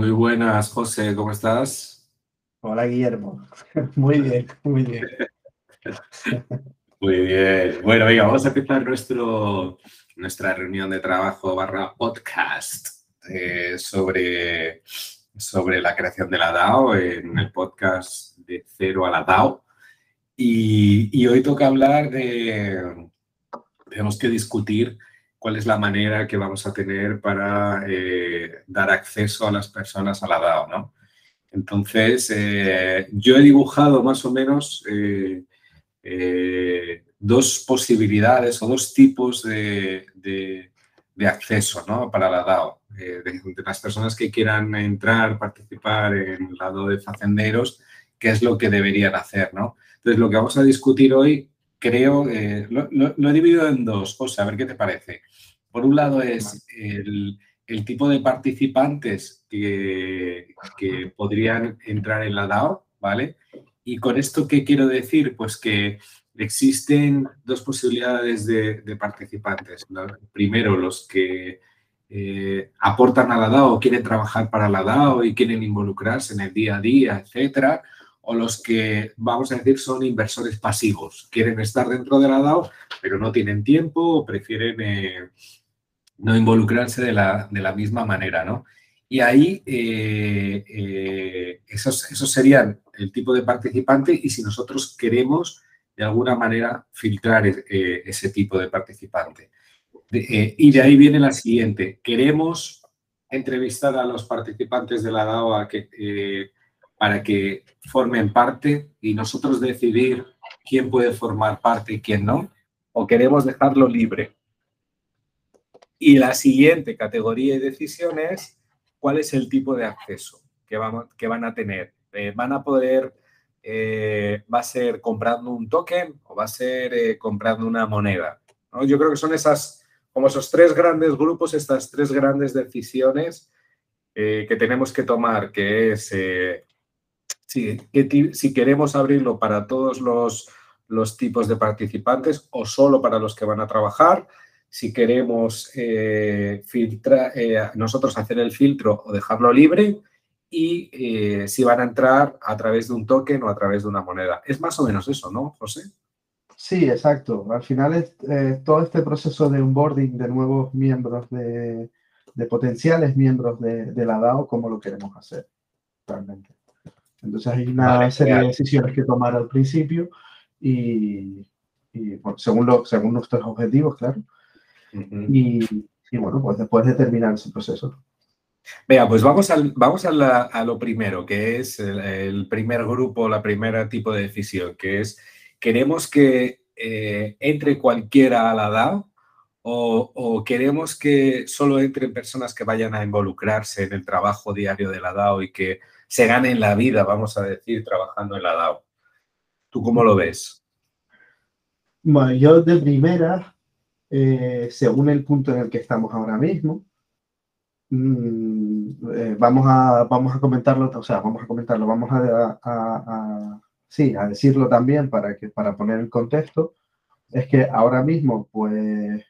Muy buenas, José, ¿cómo estás? Hola, Guillermo. Muy bien, muy bien. Muy bien. Bueno, venga, vamos a empezar nuestro, nuestra reunión de trabajo barra podcast eh, sobre, sobre la creación de la DAO en el podcast de Cero a la DAO. Y, hoy toca hablar de, tenemos que discutir cuál es la manera que vamos a tener para eh, dar acceso a las personas a la DAO, ¿no? Entonces, eh, yo he dibujado más o menos eh, dos posibilidades o dos tipos de, acceso ¿no? para la DAO. De, las personas que quieran entrar, participar en el lado de facenderos, qué es lo que deberían hacer. ¿no? Entonces, lo que vamos a discutir hoy, creo, eh, lo, he dividido en dos. José, a ver qué te parece. Por un lado es el, tipo de participantes que, que podrían entrar en la DAO, ¿vale? ¿Y con esto qué quiero decir? Pues que existen dos posibilidades de, participantes. Primero, los que eh, aportan a la DAO, quieren trabajar para la DAO y quieren involucrarse en el día a día, etcétera. O los que, vamos a decir, son inversores pasivos. Quieren estar dentro de la DAO, pero no tienen tiempo o prefieren eh, no involucrarse de la, de la misma manera, ¿no? Y ahí eh, eh, esos, esos serían el tipo de participante y si nosotros queremos de alguna manera filtrar ese tipo de participante. y de ahí viene la siguiente. Queremos entrevistar a los participantes de la DAO que, para que formen parte y nosotros decidir quién puede formar parte y quién no, o queremos dejarlo libre. Y la siguiente categoría de decisiones cuál es el tipo de acceso que, que van a tener. Eh, ¿Van a poder, eh, va a ser comprando un token o va a ser eh, comprando una moneda? Yo creo que son esas, como esos tres grandes grupos, estas tres grandes decisiones que tenemos que tomar, que es si, si queremos abrirlo para todos los, los tipos de participantes o solo para los que van a trabajar, si queremos eh, eh, nosotros hacer el filtro o dejarlo libre y eh, si van a entrar a través de un token o a través de una moneda. Es más o menos eso, ¿no, José? Sí, exacto. Al final es todo este proceso de onboarding de nuevos miembros, de, potenciales miembros de, la DAO, como lo queremos hacer realmente. Entonces hay una serie de decisiones que tomar al principio y, según, lo, según nuestros objetivos, claro. Y, bueno, pues después de terminar ese proceso. Vea, pues vamos, al, vamos a, lo primero, que es el, primer grupo, la primera tipo de decisión, que es, queremos que eh, entre cualquiera a la DAO o, queremos que solo entren personas que vayan a involucrarse en el trabajo diario de la DAO y que se ganen la vida, vamos a decir, trabajando en la DAO. ¿Tú cómo lo ves? Bueno, yo de primera eh, según el punto en el que estamos ahora mismo. Mm, eh, vamos, a, vamos a comentarlo, o sea, vamos a comentarlo, vamos a, sí, a decirlo también para, que, para poner el contexto. Es que ahora mismo, pues,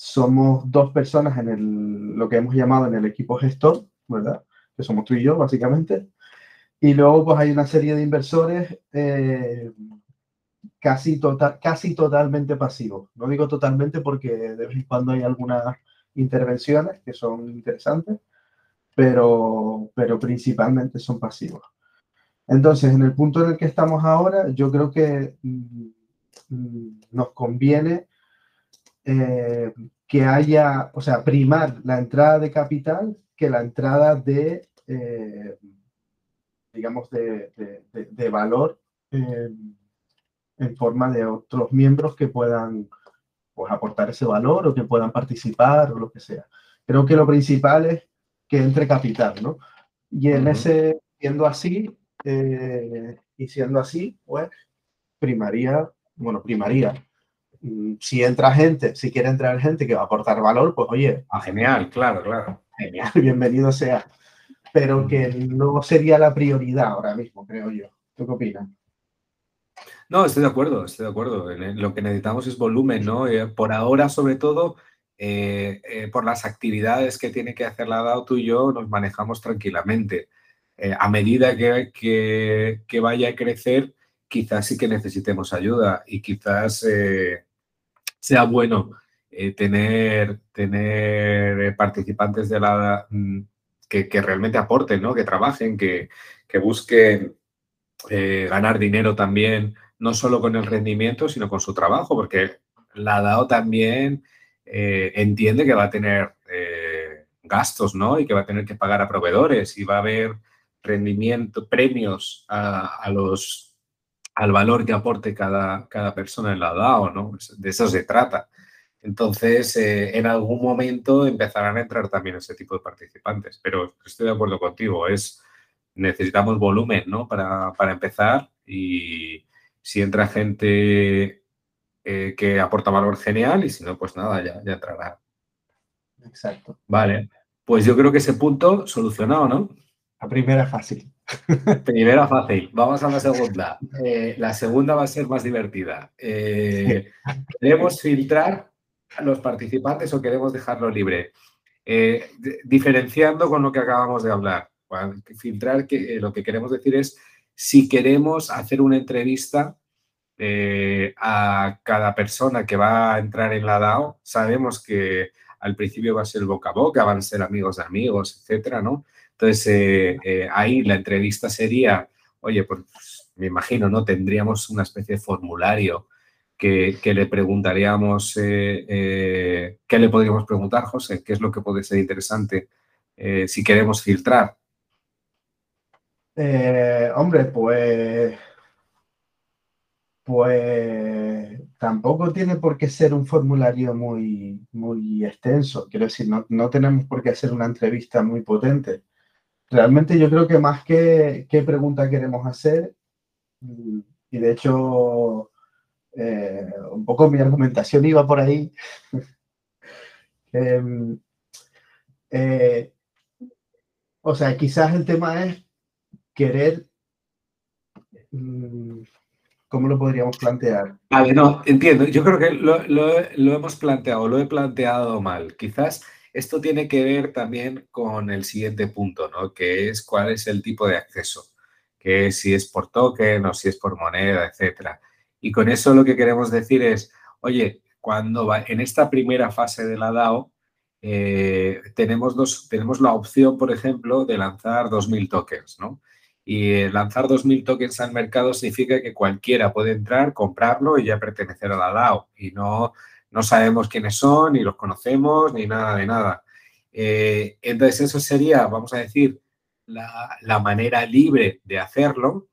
somos dos personas en el, lo que hemos llamado en el equipo gestor, ¿verdad? Que somos tú y yo, básicamente. Y luego, pues, hay una serie de inversores eh, casi, total, casi totalmente pasivo. No digo totalmente porque de vez en cuando hay algunas intervenciones que son interesantes, pero, pero principalmente son pasivos. Entonces, en el punto en el que estamos ahora, yo creo que mm, mm, nos conviene eh, que haya, o sea, primar la entrada de capital que la entrada de, eh, digamos, de, de, valor eh, en forma de otros miembros que puedan pues, aportar ese valor o que puedan participar o lo que sea. Creo que lo principal es que entre capital, ¿no? Y en ese, siendo así, eh, y siendo así, pues primaría, bueno, primaría. Mm, si entra gente, si quiere entrar gente que va a aportar valor, pues oye. Ah, genial, claro, claro. Genial, bienvenido sea. Pero que no sería la prioridad ahora mismo, creo yo. ¿Tú qué opinas? No, estoy de acuerdo, estoy de acuerdo. Lo que necesitamos es volumen, ¿no? Eh, por ahora, sobre todo, eh, eh, por las actividades que tiene que hacer la DAO, tú y yo nos manejamos tranquilamente. Eh, a medida que, que, vaya a crecer, quizás sí que necesitemos ayuda y quizás sea bueno tener, tener participantes de la mm, que, que, realmente aporten, ¿no? que trabajen, que, que busquen ganar dinero también, no solo con el rendimiento, sino con su trabajo, porque la DAO también eh, entiende que va a tener eh, gastos, ¿no? Y que va a tener que pagar a proveedores y va a haber rendimiento, premios a, los, al valor que aporte cada, cada persona en la DAO, ¿no? De eso se trata. Entonces, eh, en algún momento empezarán a entrar también ese tipo de participantes, pero estoy de acuerdo contigo, es necesitamos volumen, ¿no? Para, para empezar y si entra gente eh, que aporta valor genial y si no, pues nada, ya, ya entrará. Exacto. Vale, pues yo creo que ese punto solucionado, ¿no? La primera fácil. Primera fácil. Vamos a la segunda. Eh, la segunda va a ser más divertida. Eh, ¿Queremos filtrar a los participantes o queremos dejarlo libre? diferenciando con lo que acabamos de hablar. filtrar, que, lo que queremos decir es si queremos hacer una entrevista eh, a cada persona que va a entrar en la DAO. Sabemos que al principio va a ser boca a boca, van a ser amigos de amigos, etcétera, ¿no? Entonces, eh, eh, ahí la entrevista sería, oye, pues me imagino, ¿no? Tendríamos una especie de formulario que, le preguntaríamos, ¿qué le podríamos preguntar, José? ¿Qué es lo que puede ser interesante si queremos filtrar? hombre, pues pues tampoco tiene por qué ser un formulario muy, muy extenso. Quiero decir, no, tenemos por qué hacer una entrevista muy potente. Realmente yo creo que más que qué pregunta queremos hacer, y de hecho eh, un poco mi argumentación iba por ahí, em, eh, o sea, quizás el tema es querer mm, ¿Cómo lo podríamos plantear? Vale, no, entiendo. Yo creo que lo, hemos planteado, lo he planteado mal. Quizás esto tiene que ver también con el siguiente punto, ¿no? Que es cuál es el tipo de acceso, que si es por token o si es por moneda, etcétera. Y con eso lo que queremos decir es, oye, cuando va en esta primera fase de la DAO, eh, tenemos, dos, tenemos la opción, por ejemplo, de lanzar 2.000 tokens, ¿no? Y lanzar 2.000 tokens al mercado significa que cualquiera puede entrar, comprarlo y ya pertenecer a la DAO. Y no, no sabemos quiénes son, ni los conocemos, ni nada de nada. Eh, entonces, eso sería, vamos a decir, la, manera libre de hacerlo.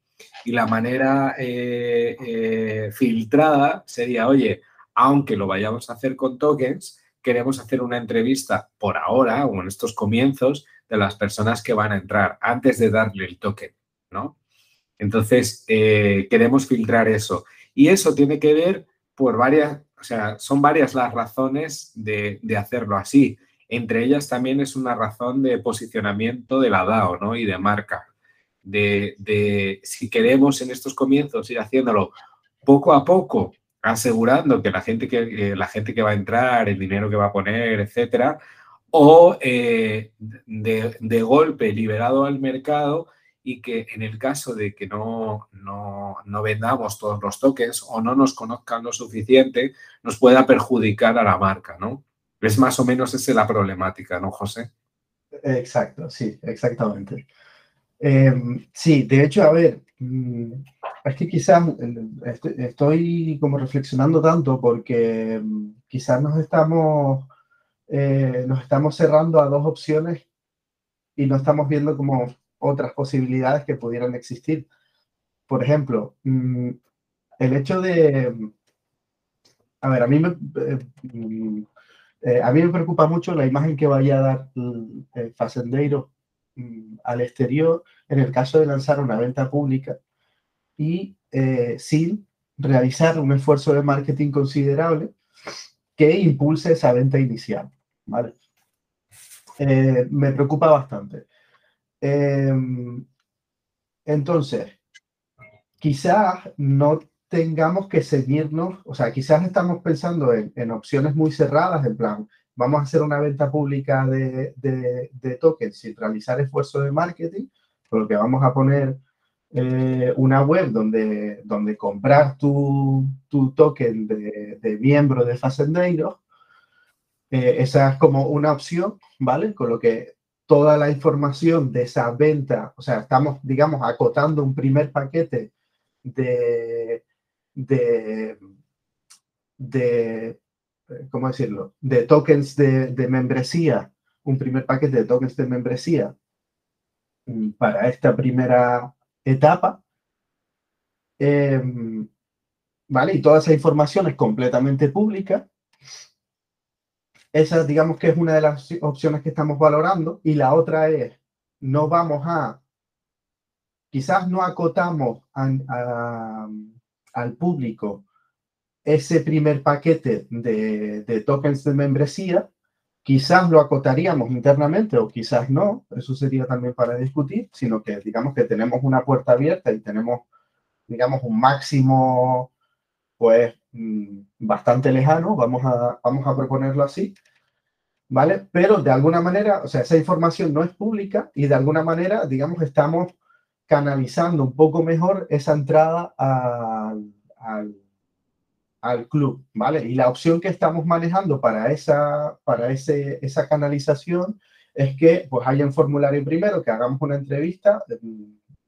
Y la manera eh, eh, filtrada sería, oye, aunque lo vayamos a hacer con tokens, queremos hacer una entrevista por ahora o en estos comienzos de las personas que van a entrar antes de darle el token. ¿no? Entonces, queremos filtrar eso. Y eso tiene que ver por varias, o sea, son varias las razones de, hacerlo así. Entre ellas también es una razón de posicionamiento de la DAO, ¿no? Y de marca. De, si queremos en estos comienzos ir haciéndolo poco a poco, asegurando que la gente que, eh, la gente que va a entrar, el dinero que va a poner, etcétera, o eh, de, de, golpe liberado al mercado y que en el caso de que no, no, no, vendamos todos los tokens o no nos conozcan lo suficiente, nos pueda perjudicar a la marca, ¿no? Es más o menos esa la problemática, ¿no, José? Exacto, sí, exactamente. Em, sí, de hecho, a ver, mm, es que quizás estoy como reflexionando tanto porque mm, quizás nos estamos, eh, nos estamos cerrando a dos opciones y no estamos viendo como otras posibilidades que pudieran existir. Por ejemplo, mm, el hecho de... A ver, a mí me, eh, mm, eh, a mí me preocupa mucho la imagen que vaya a dar el eh, Facendeiro mm, al exterior en el caso de lanzar una venta pública y sin realizar un esfuerzo de marketing considerable que impulse esa venta inicial. ¿vale? me preocupa bastante. Em, entonces, quizás no tengamos que seguirnos, o sea, quizás estamos pensando en, opciones muy cerradas, en plan, vamos a hacer una venta pública de, tokens sin realizar esfuerzo de marketing, por lo que vamos a poner eh, una web donde, donde comprar tu, tu token de, miembro de Facendeiro. Eh, esa es como una opción, ¿vale? Con lo que toda la información de esa venta, o sea, estamos, digamos, acotando un primer paquete de, de, de ¿cómo decirlo?, de tokens de, membresía, un primer paquete de tokens de membresía mm, para esta primera etapa. Em, ¿Vale? Y toda esa información es completamente pública. Esa, digamos que es una de las opciones que estamos valorando. Y la otra es, no vamos a, quizás no acotamos al público ese primer paquete de, de tokens de membresía, Quizás lo acotaríamos internamente o quizás no, eso sería también para discutir, sino que digamos que tenemos una puerta abierta y tenemos, digamos, un máximo, pues, mm, bastante lejano, vamos a, vamos a proponerlo así, ¿vale? Pero de alguna manera, o sea, esa información no es pública y de alguna manera, digamos, estamos canalizando un poco mejor esa entrada al, al club, ¿vale? Y la opción que estamos manejando para esa, para ese, esa canalización es que pues haya un formulario primero, que hagamos una entrevista de,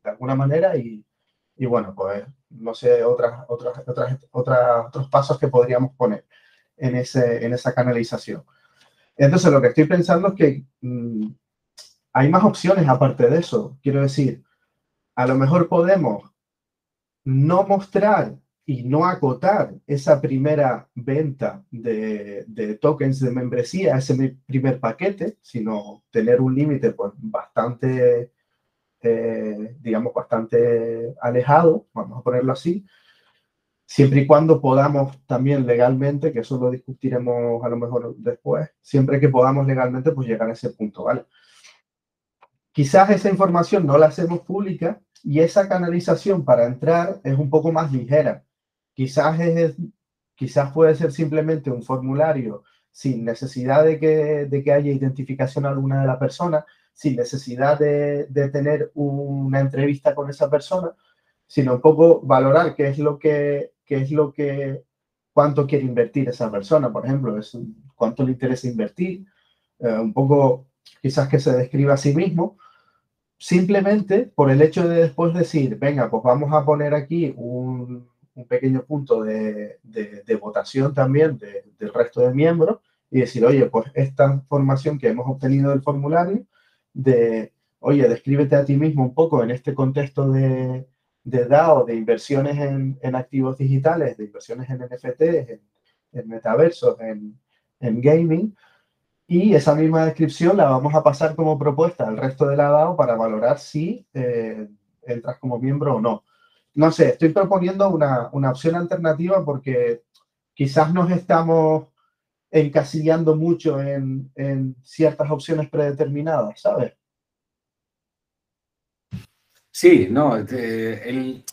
alguna manera y, y, bueno, pues no sé, otras, otras, otras, otras, otros pasos que podríamos poner en, ese, en esa canalización. Entonces, lo que estoy pensando es que mm, hay más opciones aparte de eso. Quiero decir, a lo mejor podemos no mostrar y no acotar esa primera venta de, tokens de membresía, ese primer paquete, sino tener un límite pues, bastante, eh, digamos, bastante alejado, vamos a ponerlo así, siempre y cuando podamos también legalmente, que eso lo discutiremos a lo mejor después, siempre que podamos legalmente, pues llegar a ese punto, ¿vale? Quizás esa información no la hacemos pública y esa canalización para entrar es un poco más ligera Quizás, es, quizás puede ser simplemente un formulario sin necesidad de que, de que haya identificación alguna de la persona, sin necesidad de, de, tener una entrevista con esa persona, sino un poco valorar qué es lo que, qué es lo que, cuánto quiere invertir esa persona, por ejemplo, cuánto le interesa invertir, eh, un poco quizás que se describa a sí mismo, simplemente por el hecho de después decir, venga, pues vamos a poner aquí un, pequeño punto de, de, votación también del resto de miembros y decir, oye, pues esta información que hemos obtenido del formulario, de, oye, descríbete a ti mismo un poco en este contexto de, de DAO, de inversiones en, en, activos digitales, de inversiones en NFTs, en, en metaversos, en, en, gaming, y esa misma descripción la vamos a pasar como propuesta al resto de la DAO para valorar si eh, entras como miembro o no. No sé, estoy proponiendo una, opción alternativa porque quizás nos estamos encasillando mucho en, ciertas opciones predeterminadas, ¿sabes? Sí, no, estoy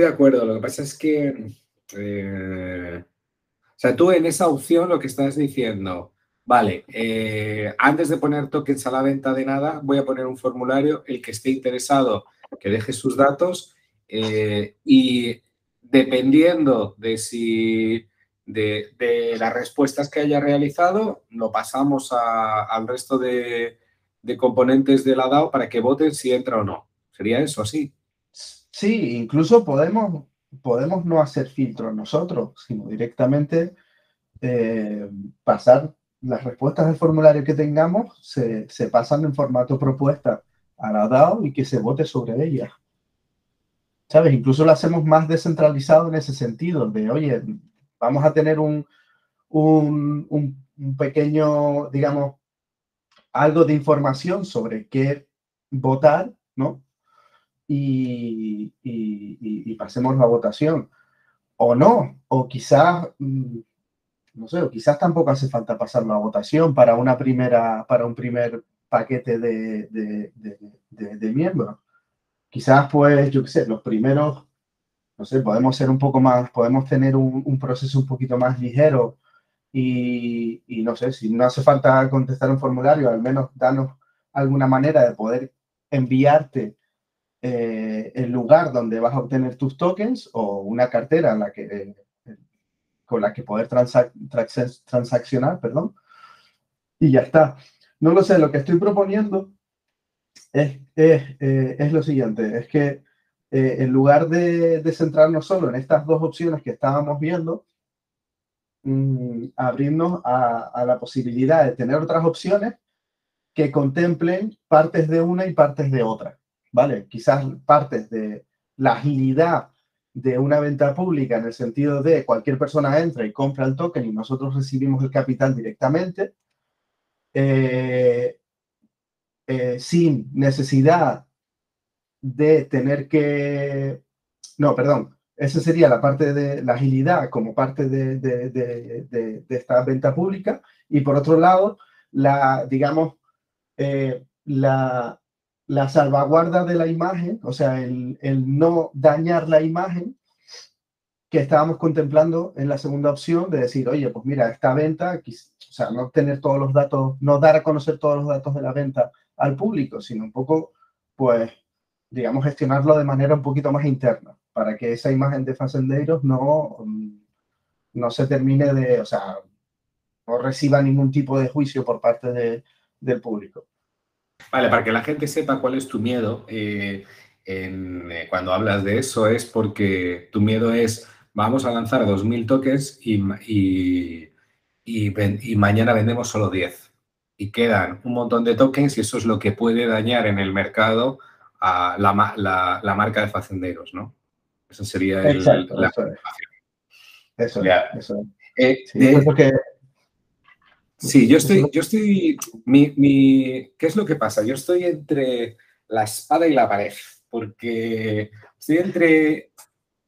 de acuerdo. Lo que pasa es que, eh, o sea, tú en esa opción lo que estás diciendo, vale, eh, antes de poner tokens a la venta de nada, voy a poner un formulario, el que esté interesado que deje sus datos eh, y dependiendo de si de, las respuestas que haya realizado, lo pasamos al resto de, componentes de la DAO para que voten si entra o no. ¿Sería eso así? Sí, incluso podemos, podemos no hacer filtros nosotros, sino directamente eh, pasar las respuestas del formulario que tengamos, se, se pasan en formato propuesta a la DAO y que se vote sobre ella. ¿Sabes? Incluso lo hacemos más descentralizado en ese sentido, de, oye, vamos a tener un, un, un, pequeño, digamos, algo de información sobre qué votar, ¿no? Y, y, pasemos la votación. O no, o quizás, mm, no sé, o quizás tampoco hace falta pasar la votación para una primera, para un primer paquete de, de, de, miembros. Quizás, pues, yo qué sé, los primeros, no sé, podemos ser un poco más, podemos tener un, proceso un poquito más ligero y, no sé, si no hace falta contestar un formulario, al menos danos alguna manera de poder enviarte eh, el lugar donde vas a obtener tus tokens o una cartera en la que, con la que poder transaccionar, perdón, y ya está. No lo sé, lo que estoy proponiendo es, es, eh, es lo siguiente, es que eh, en lugar de, de, centrarnos solo en estas dos opciones que estábamos viendo, mm, abrirnos a, a, la posibilidad de tener otras opciones que contemplen partes de una y partes de otra, ¿vale? Quizás partes de la agilidad de una venta pública en el sentido de cualquier persona entra y compra el token y nosotros recibimos el capital directamente, eh, eh, sin necesidad de tener que... No, perdón, esa sería la parte de la agilidad como parte de, de, de, esta venta pública. Y por otro lado, la, digamos, eh, la, la, salvaguarda de la imagen, o sea, el, el, no dañar la imagen que estábamos contemplando en la segunda opción de decir, oye, pues mira, esta venta, o sea, no tener todos los datos, no dar a conocer todos los datos de la venta al público, sino un poco, pues, digamos, gestionarlo de manera un poquito más interna, para que esa imagen de Facendeiros no, no se termine de, o sea, no reciba ningún tipo de juicio por parte de, del público. Vale, para que la gente sepa cuál es tu miedo, eh, eh, cuando hablas de eso es porque tu miedo es, vamos a lanzar 2.000 toques y, y, y, y mañana vendemos solo 10 y quedan un montón de tokens y eso es lo que puede dañar en el mercado a la, la, la marca de facenderos, ¿no? Eso sería el, Exacto, la eso es. Eso, eso eh, sí, de, porque... sí, yo estoy, yo estoy, mi, mi, ¿qué es lo que pasa? Yo estoy entre la espada y la pared, porque estoy entre,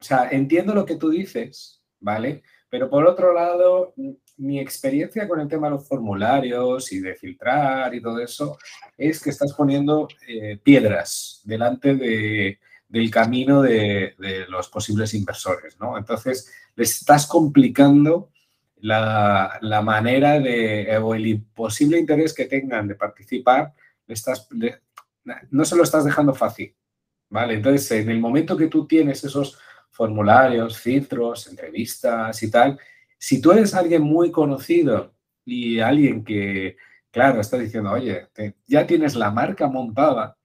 o sea, entiendo lo que tú dices, ¿vale? Pero por otro lado, mi experiencia con el tema de los formularios y de filtrar y todo eso es que estás poniendo eh, piedras delante de, del camino de, de, los posibles inversores, ¿no? Entonces, les estás complicando la, la manera de, o el posible interés que tengan de participar, estás, no se lo estás dejando fácil, ¿vale? Entonces, en el momento que tú tienes esos formularios, filtros, entrevistas y tal, si tú eres alguien muy conocido y alguien que, claro, está diciendo, oye, ya tienes la marca montada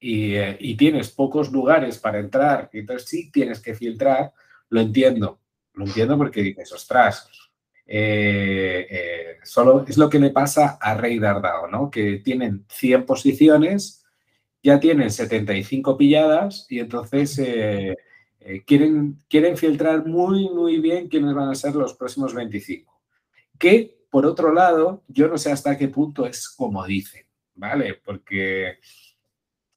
y, eh, y, tienes pocos lugares para entrar, y entonces sí tienes que filtrar, lo entiendo, lo entiendo porque dices, ostras, eh, eh, solo es lo que le pasa a Rey Dardao, ¿no? Que tienen 100 posiciones, ya tienen 75 pilladas y entonces eh, quieren, quieren filtrar muy, muy bien quiénes van a ser los próximos 25. Que, por otro lado, yo no sé hasta qué punto es como dicen, ¿vale? Porque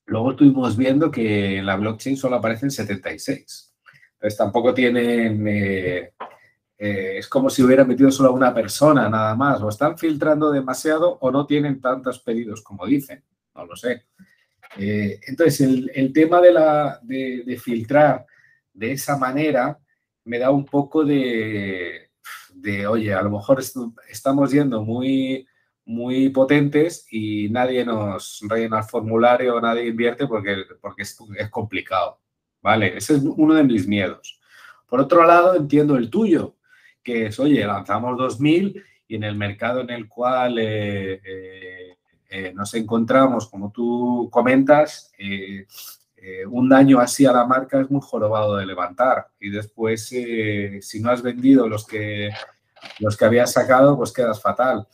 luego estuvimos viendo que en la blockchain solo aparecen 76. Entonces tampoco tienen... Eh, eh, es como si hubiera metido solo a una persona nada más. O están filtrando demasiado o no tienen tantos pedidos como dicen. No lo sé. Eh, entonces, el, el, tema de, la, de, de filtrar de esa manera me da un poco de, de oye, a lo mejor estamos yendo muy, muy potentes y nadie nos rellena el formulario, nadie invierte porque, porque es, complicado, ¿vale? Ese es uno de mis miedos. Por otro lado, entiendo el tuyo, que es, oye, lanzamos 2000 y en el mercado en el cual eh, eh, eh, nos encontramos, como tú comentas, eh, un daño así a la marca es muy jorobado de levantar y después eh, si no has vendido los que, los que habías sacado, pues quedas fatal.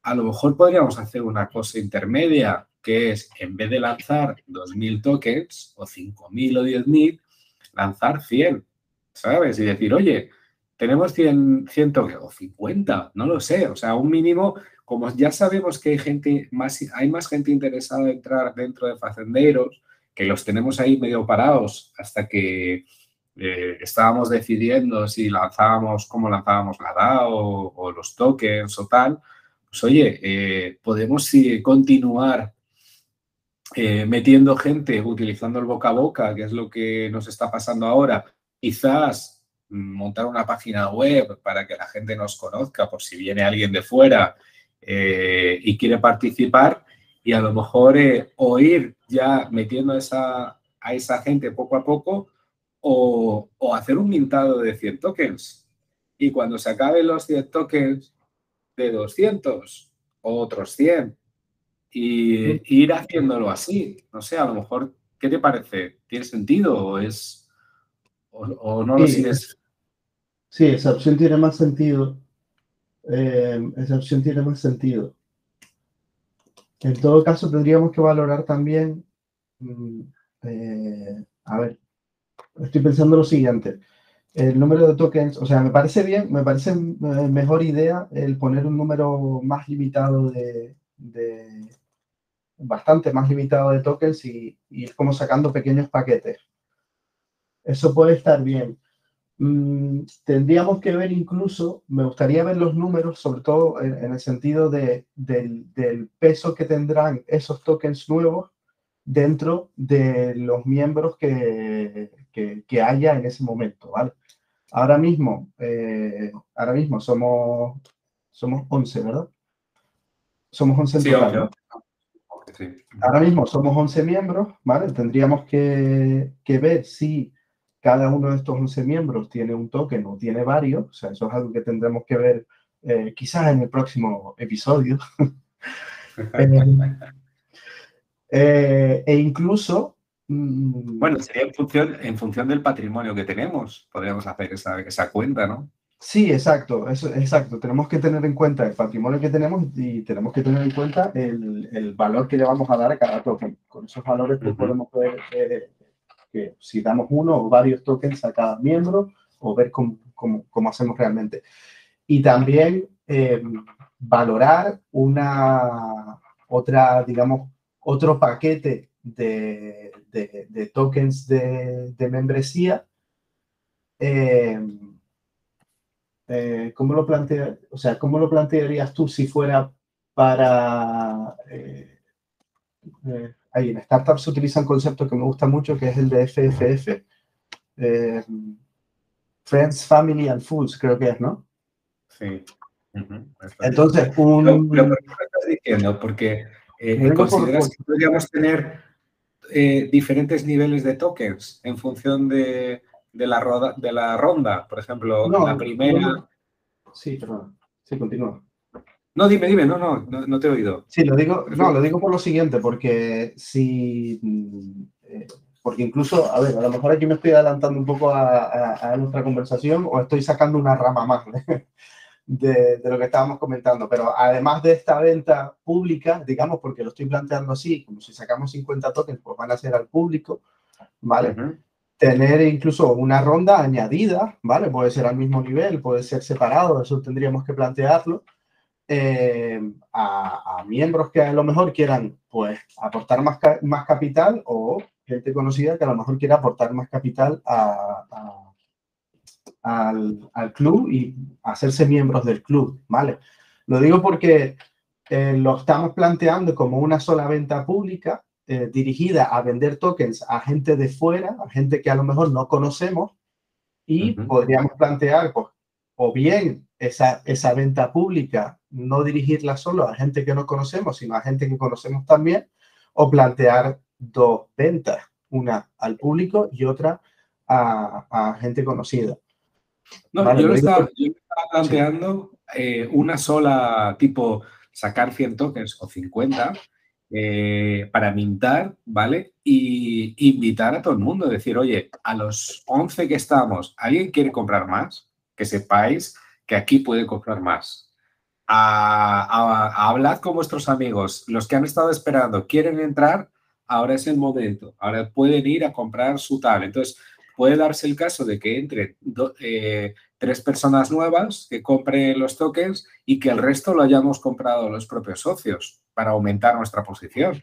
A lo mejor podríamos hacer una cosa intermedia, que es en vez de lanzar 2.000 tokens o 5.000 o 10.000, lanzar 100, ¿sabes? Y decir, oye, tenemos 100, 100 o 50, no lo sé, o sea, un mínimo, como ya sabemos que hay gente más, hay más gente interesada en entrar dentro de facenderos, que los tenemos ahí medio parados hasta que eh, estábamos decidiendo si lanzábamos, cómo lanzábamos la DAO o, los tokens o tal, pues oye, eh, podemos sí, continuar eh, metiendo gente, utilizando el boca a boca, que es lo que nos está pasando ahora, quizás montar una página web para que la gente nos conozca por si viene alguien de fuera y quiere participar y a lo mejor eh, o ir ya metiendo a esa, a esa gente poco a poco o, hacer un mintado de 100 tokens. Y cuando se acaben los 100 tokens de 200 o otros 100 y, ir haciéndolo así. No sé, a lo mejor, ¿qué te parece? ¿Tiene sentido o es o, no lo sigues? Sí, esa opción tiene más sentido. Eh, esa opción tiene más sentido. En todo caso, tendríamos que valorar también, mm, eh, a ver, estoy pensando lo siguiente, el número de tokens, o sea, me parece bien, me parece eh, mejor idea el poner un número más limitado de, bastante más limitado de tokens y, ir como sacando pequeños paquetes. Eso puede estar bien. Mm, tendríamos que ver incluso, me gustaría ver los números, sobre todo en, el sentido de, del, peso que tendrán esos tokens nuevos dentro de los miembros que, que, haya en ese momento, ¿vale? Ahora mismo, eh, ahora mismo somos, somos 11, ¿verdad? Somos 11 en total, Ahora mismo somos 11 miembros, ¿vale? Tendríamos que, que ver si cada uno de estos 11 miembros tiene un token o tiene varios, o sea, eso es algo que tendremos que ver eh, quizás en el próximo episodio. Eh, e incluso... Mm, bueno, sería en función, en función del patrimonio que tenemos, podríamos hacer esa, esa cuenta, ¿no? Sí, exacto, eso, exacto. Tenemos que tener en cuenta el patrimonio que tenemos y tenemos que tener en cuenta el, el valor que le vamos a dar a cada token. Con esos valores pues, podemos ver eh, que si damos uno o varios tokens a cada miembro o ver cómo, cómo, hacemos realmente. Y también eh, valorar una otra, digamos, otro paquete de, de, tokens de, membresía. Eh, eh, ¿cómo, lo plantea, o sea, ¿Cómo lo plantearías tú si fuera para ahí en startups se utiliza un concepto que me gusta mucho, que es el de FFF. Eh, Friends, Family and Fools, creo que es, ¿no? Sí. Entonces, un... ¿por qué estás diciendo? Porque eh, consideras que podríamos tener eh, diferentes niveles de tokens en función de, la, roda, de la ronda. Por ejemplo, la primera... Sí, perdón. Sí, continúa. No, dime, dime, no, no, no, te he oído. Sí, lo digo, no, lo digo por lo siguiente, porque si, mm, eh, porque incluso, a ver, a lo mejor aquí me estoy adelantando un poco a, nuestra conversación o estoy sacando una rama más de, de, lo que estábamos comentando, pero además de esta venta pública, digamos, porque lo estoy planteando así, como si sacamos 50 tokens, pues van a ser al público, ¿vale? Tener incluso una ronda añadida, ¿vale? Puede ser al mismo nivel, puede ser separado, eso tendríamos que plantearlo eh, a, miembros que a lo mejor quieran pues aportar más, más capital o gente conocida que a lo mejor quiera aportar más capital al, club y hacerse miembros del club, ¿vale? Lo digo porque eh, lo estamos planteando como una sola venta pública eh, dirigida a vender tokens a gente de fuera, a gente que a lo mejor no conocemos y podríamos plantear, pues, o bien esa, esa venta pública no dirigirla solo a gente que no conocemos, sino a gente que conocemos también, o plantear dos ventas, una al público y otra a, gente conocida. No, yo, estaba, planteando eh, una sola, tipo sacar 100 tokens o 50 eh, para mintar, ¿vale? Y invitar a todo el mundo, decir, oye, a los 11 que estamos, ¿alguien quiere comprar más? Que sepáis que aquí puede comprar más a, hablar con vuestros amigos. Los que han estado esperando, quieren entrar, ahora es el momento. Ahora pueden ir a comprar su tal. Entonces, puede darse el caso de que entre eh, tres personas nuevas que compren los tokens y que el resto lo hayamos comprado los propios socios para aumentar nuestra posición.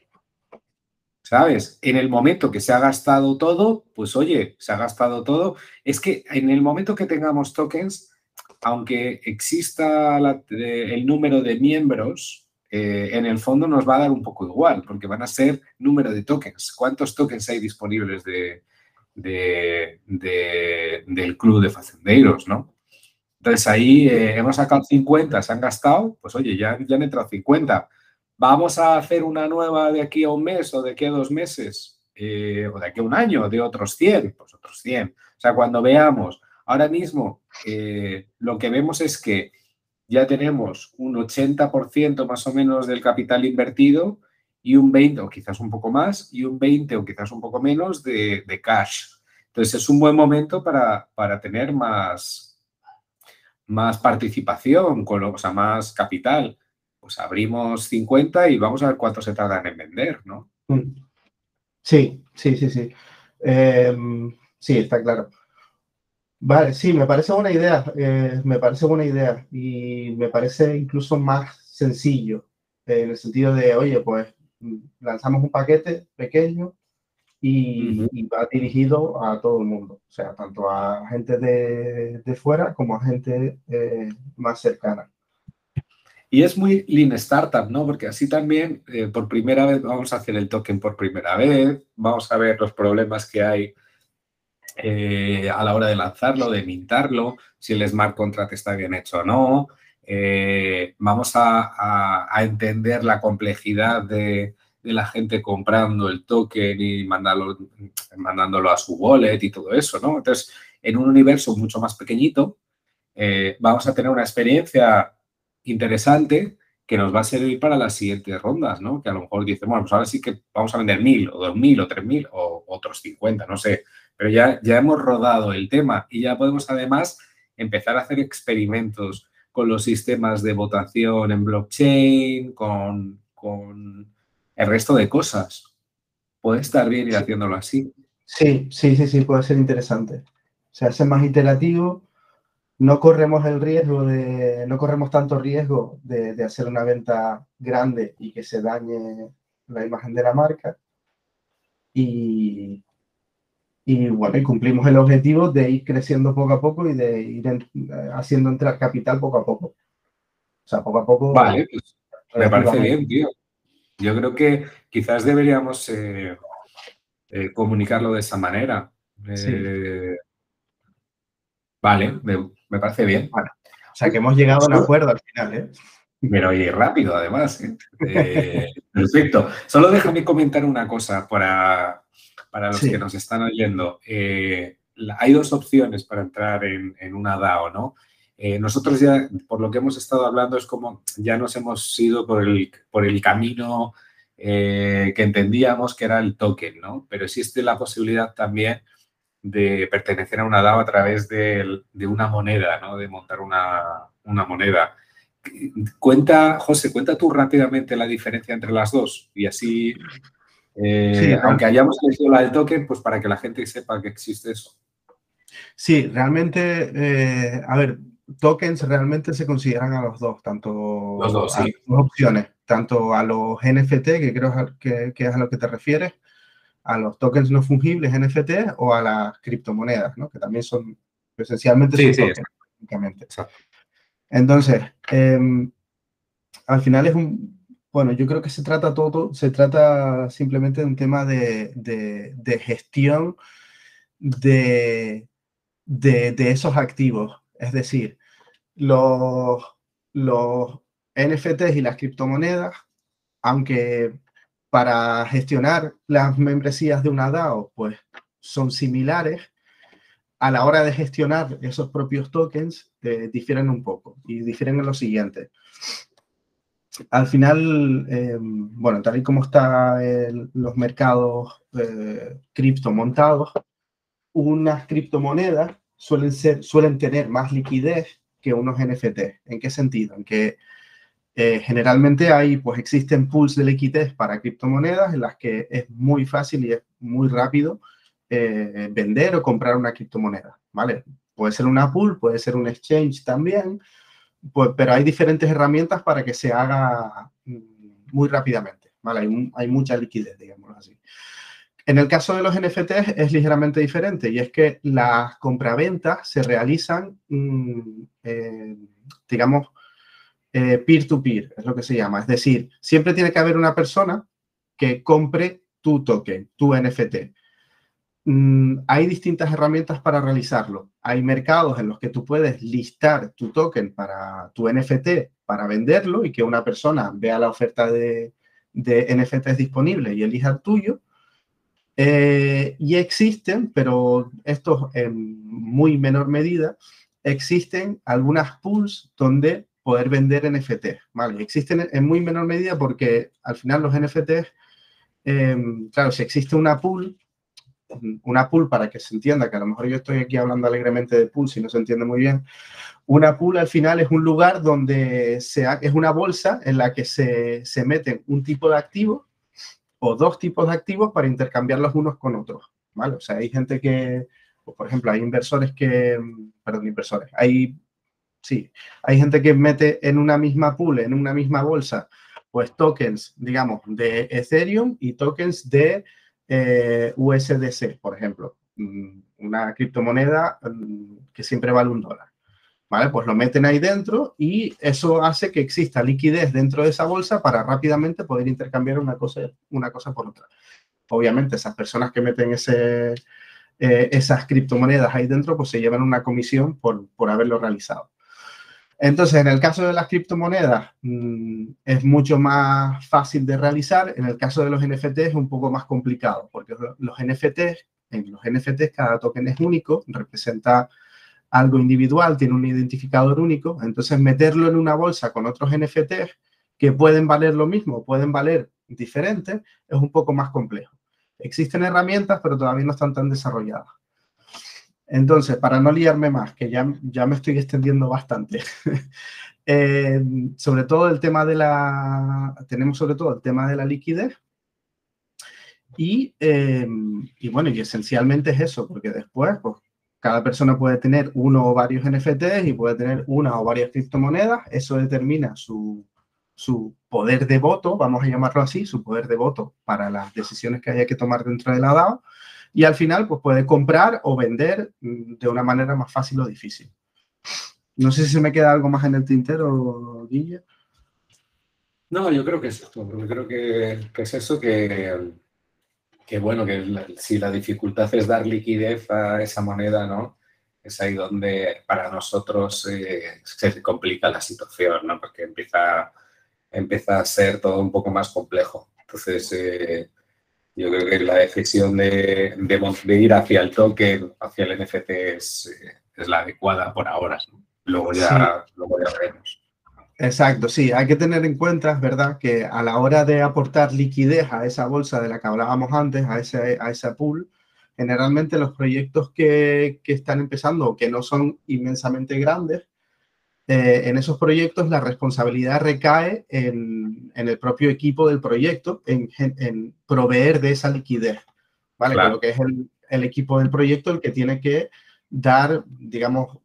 ¿Sabes? En el momento que se ha gastado todo, pues oye, se ha gastado todo. Es que en el momento que tengamos tokens, aunque exista el número de miembros, eh, en el fondo nos va a dar un poco igual, porque van a ser número de tokens. ¿Cuántos tokens hay disponibles de, de, del club de facendeiros, ¿no? Entonces ahí eh, hemos sacado 50, se han gastado, pues oye, ya, ya han entrado 50. ¿Vamos a hacer una nueva de aquí a un mes o de aquí a dos meses? Eh, o de aquí a un año, de otros 100, pues otros 100. O sea, cuando veamos, ahora mismo eh, lo que vemos es que ya tenemos un 80% más o menos del capital invertido y un 20 o quizás un poco más y un 20 o quizás un poco menos de, cash. Entonces es un buen momento para, para tener más, más participación, con, o sea, más capital. Pues abrimos 50 y vamos a ver cuánto se tardan en vender, ¿no? Mm. Sí, sí, sí, sí. Em, sí, está claro. Vale, sí, me parece buena idea, eh, me parece buena idea y me parece incluso más sencillo en el sentido de, oye, pues lanzamos un paquete pequeño y, va dirigido a todo el mundo, o sea, tanto a gente de, fuera como a gente eh, más cercana. Y es muy Lean Startup, ¿no? Porque así también, eh, por primera vez, vamos a hacer el token por primera vez, vamos a ver los problemas que hay eh, a la hora de lanzarlo, de mintarlo, si el smart contract está bien hecho o no. Eh, vamos a, entender la complejidad de, la gente comprando el token y mandándolo a su wallet y todo eso, ¿no? Entonces, en un universo mucho más pequeñito, eh, vamos a tener una experiencia interesante que nos va a servir para las siguientes rondas, ¿no? Que a lo mejor dice, bueno, pues ahora sí que vamos a vender mil o dos mil o tres mil o otros cincuenta, no sé. Pero ya, ya hemos rodado el tema y ya podemos además empezar a hacer experimentos con los sistemas de votación en blockchain, con, el resto de cosas. Puede estar bien ir haciéndolo así. Sí, sí, sí, sí, puede ser interesante. Se hace más iterativo, no corremos el riesgo de, no corremos tanto riesgo de, de, hacer una venta grande y que se dañe la imagen de la marca. Y, y bueno, y cumplimos el objetivo de ir creciendo poco a poco y de ir eh, haciendo entrar capital poco a poco. O sea, poco a poco. Vale, pues me parece bien, tío. Yo creo que quizás deberíamos eh, eh, comunicarlo de esa manera. Vale, me, parece bien. O sea, que hemos llegado a un acuerdo al final, ¿eh? Pero y rápido, además. perfecto. Solo déjame comentar una cosa para, para los que nos están oyendo, eh, hay dos opciones para entrar en, una DAO, ¿no? Eh, nosotros ya, por lo que hemos estado hablando, es como ya nos hemos ido por el, por el camino eh, que entendíamos que era el token, ¿no? Pero existe la posibilidad también de pertenecer a una DAO a través de, una moneda, ¿no? De montar una, una moneda. Cuenta, José, cuenta tú rápidamente la diferencia entre las dos y así eh, aunque hayamos elegido la del token, pues para que la gente sepa que existe eso. Sí, realmente, eh, a ver, tokens realmente se consideran a los dos, tanto los dos, sí. dos opciones, tanto a los NFT, que creo que, es a lo que te refieres, a los tokens no fungibles NFT o a las criptomonedas, ¿no? que también son esencialmente sí, sí, Entonces, em, al final es un, bueno, yo creo que se trata todo, se trata simplemente de un tema de, gestión de, esos activos. Es decir, los, los NFTs y las criptomonedas, aunque para gestionar las membresías de una DAO, pues son similares, a la hora de gestionar esos propios tokens, eh, difieren un poco y difieren en lo siguiente al final, eh, bueno, tal y como están los mercados eh, cripto montados, unas criptomonedas suelen, tener más liquidez que unos NFT. ¿En qué sentido? En que eh, generalmente hay, pues existen pools de liquidez para criptomonedas en las que es muy fácil y es muy rápido vender o comprar una criptomoneda, ¿vale? Puede ser una pool, puede ser un exchange también, pues, pero hay diferentes herramientas para que se haga mm, muy rápidamente, ¿vale? Hay, mucha liquidez, digámoslo así. En el caso de los NFTs es ligeramente diferente y es que las compraventas se realizan, mm, eh, digamos, eh, peer-to-peer, es lo que se llama. Es decir, siempre tiene que haber una persona que compre tu token, tu NFT. Mm, hay distintas herramientas para realizarlo. Hay mercados en los que tú puedes listar tu token para tu NFT para venderlo y que una persona vea la oferta de, de NFTs disponible y elija el tuyo. Eh, y existen, pero estos en muy menor medida, existen algunas pools donde poder vender NFTs, ¿vale? Existen en muy menor medida porque al final los NFTs, em, claro, si existe una pool, una pool para que se entienda, que a lo mejor yo estoy aquí hablando alegremente de pool, si no se entiende muy bien, una pool al final es un lugar donde se es una bolsa en la que se, se meten un tipo de activo o dos tipos de activos para intercambiarlos unos con otros, ¿vale? O sea, hay gente que, por ejemplo, hay inversores que, perdón, inversores, hay, sí, hay gente que mete en una misma pool, en una misma bolsa, pues tokens, digamos, de Ethereum y tokens de eh, USDC, por ejemplo, mm, una criptomoneda mm, que siempre vale un dólar. ¿Vale? Pues lo meten ahí dentro y eso hace que exista liquidez dentro de esa bolsa para rápidamente poder intercambiar una cosa, una cosa por otra. Obviamente, esas personas que meten ese, eh, esas criptomonedas ahí dentro, pues se llevan una comisión por, por haberlo realizado. Entonces, en el caso de las criptomonedas mm, es mucho más fácil de realizar. En el caso de los NFTs es un poco más complicado, porque los NFTs, en los NFTs cada token es único, representa algo individual, tiene un identificador único, entonces meterlo en una bolsa con otros NFTs que pueden valer lo mismo, pueden valer diferente, es un poco más complejo. Existen herramientas, pero todavía no están tan desarrolladas. Entonces, para no liarme más, que ya, ya me estoy extendiendo bastante, eh, sobre todo el tema de la, tenemos sobre todo el tema de la liquidez, y, eh, y, bueno, y esencialmente es eso, porque después, pues, cada persona puede tener uno o varios NFTs y puede tener una o varias criptomonedas. Eso determina su, poder de voto, vamos a llamarlo así, su poder de voto para las decisiones que haya que tomar dentro de la DAO. Y al final, pues puede comprar o vender mm, de una manera más fácil o difícil. No sé si se me queda algo más en el tintero, Guille. No, yo creo que es esto. Yo creo que, es eso que que bueno, que si la dificultad es dar liquidez a esa moneda, ¿no? Es ahí donde para nosotros eh, se complica la situación, ¿no? Porque empieza, empieza a ser todo un poco más complejo. Entonces, eh, yo creo que la decisión de, de, ir hacia el token, hacia el NFT es, eh, es la adecuada por ahora. Luego, ya, luego ya veremos. Exacto, sí, hay que tener en cuenta, es verdad, que a la hora de aportar liquidez a esa bolsa de la que hablábamos antes, a ese, a esa pool, generalmente los proyectos que, que están empezando o que no son inmensamente grandes, eh, en esos proyectos la responsabilidad recae en, en, el propio equipo del proyecto, en, en proveer de esa liquidez, ¿vale? Claro. que es el, el equipo del proyecto el que tiene que dar, digamos,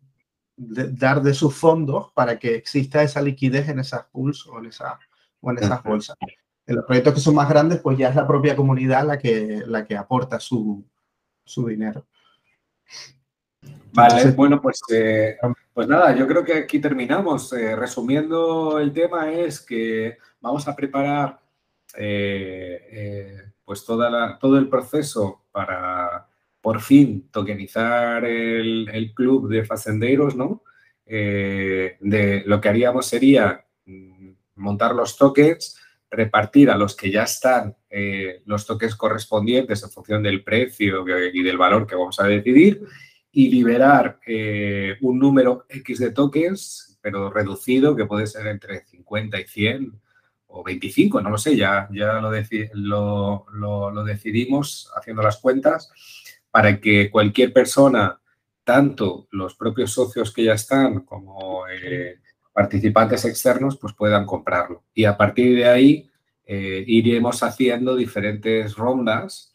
dar de sus fondos para que exista esa liquidez en esas pools o en, esa, o en esas bolsas. En los proyectos que son más grandes, pues ya es la propia comunidad la que, la que aporta su, su dinero. Vale, bueno, pues, eh, pues nada, yo creo que aquí terminamos. Eh, resumiendo el tema es que vamos a preparar eh, pues toda todo el proceso para por fin tokenizar el, club de facendeiros, ¿no? Eh, de, lo que haríamos sería mm, montar los tokens, repartir a los que ya están eh, los tokens correspondientes en función del precio y del valor que vamos a decidir y liberar eh, un número X de tokens, pero reducido, que puede ser entre 50 y 100 o 25, no lo sé, ya, ya lo, decidimos haciendo las cuentas para que cualquier persona, tanto los propios socios que ya están como eh, participantes externos, pues puedan comprarlo. Y a partir de ahí eh, iremos haciendo diferentes rondas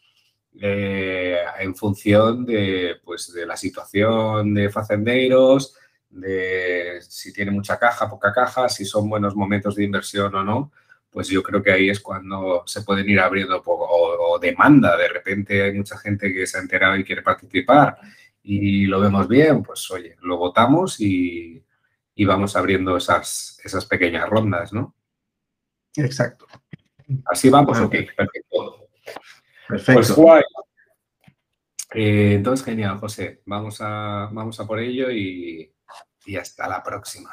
eh, en función de, pues, de la situación de facendeiros, de si tiene mucha caja, poca caja, si son buenos momentos de inversión o no pues yo creo que ahí es cuando se pueden ir abriendo poco, o, demanda, de repente hay mucha gente que se ha enterado y quiere participar y lo vemos bien, pues oye, lo votamos y, vamos abriendo esas, esas pequeñas rondas, ¿no? Exacto. Así vamos, ok, perfecto. Perfecto. Pues guay. Eh, entonces, genial, José. Vamos a, vamos a por ello y, y hasta la próxima.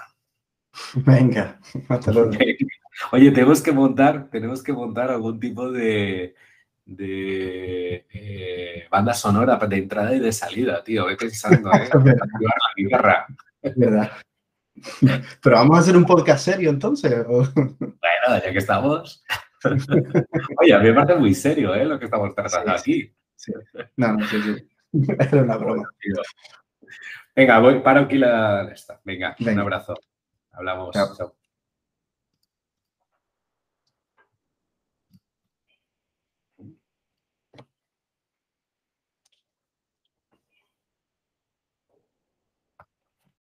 Venga, hasta luego. Oye, tenemos que montar, tenemos que montar algún tipo de, de eh, banda sonora de entrada y de salida, tío. Ve pensando, ¿eh? la guitarra. Es verdad. Pero vamos a hacer un podcast serio entonces. Bueno, ya que estamos. Oye, a mí me parece muy serio, ¿eh? Lo que estamos tratando aquí. Sí. No, no, sí, sí. Era una broma. Venga, voy, paro aquí la. Esta. Venga, Venga, un abrazo. Hablamos. Chao. Chao.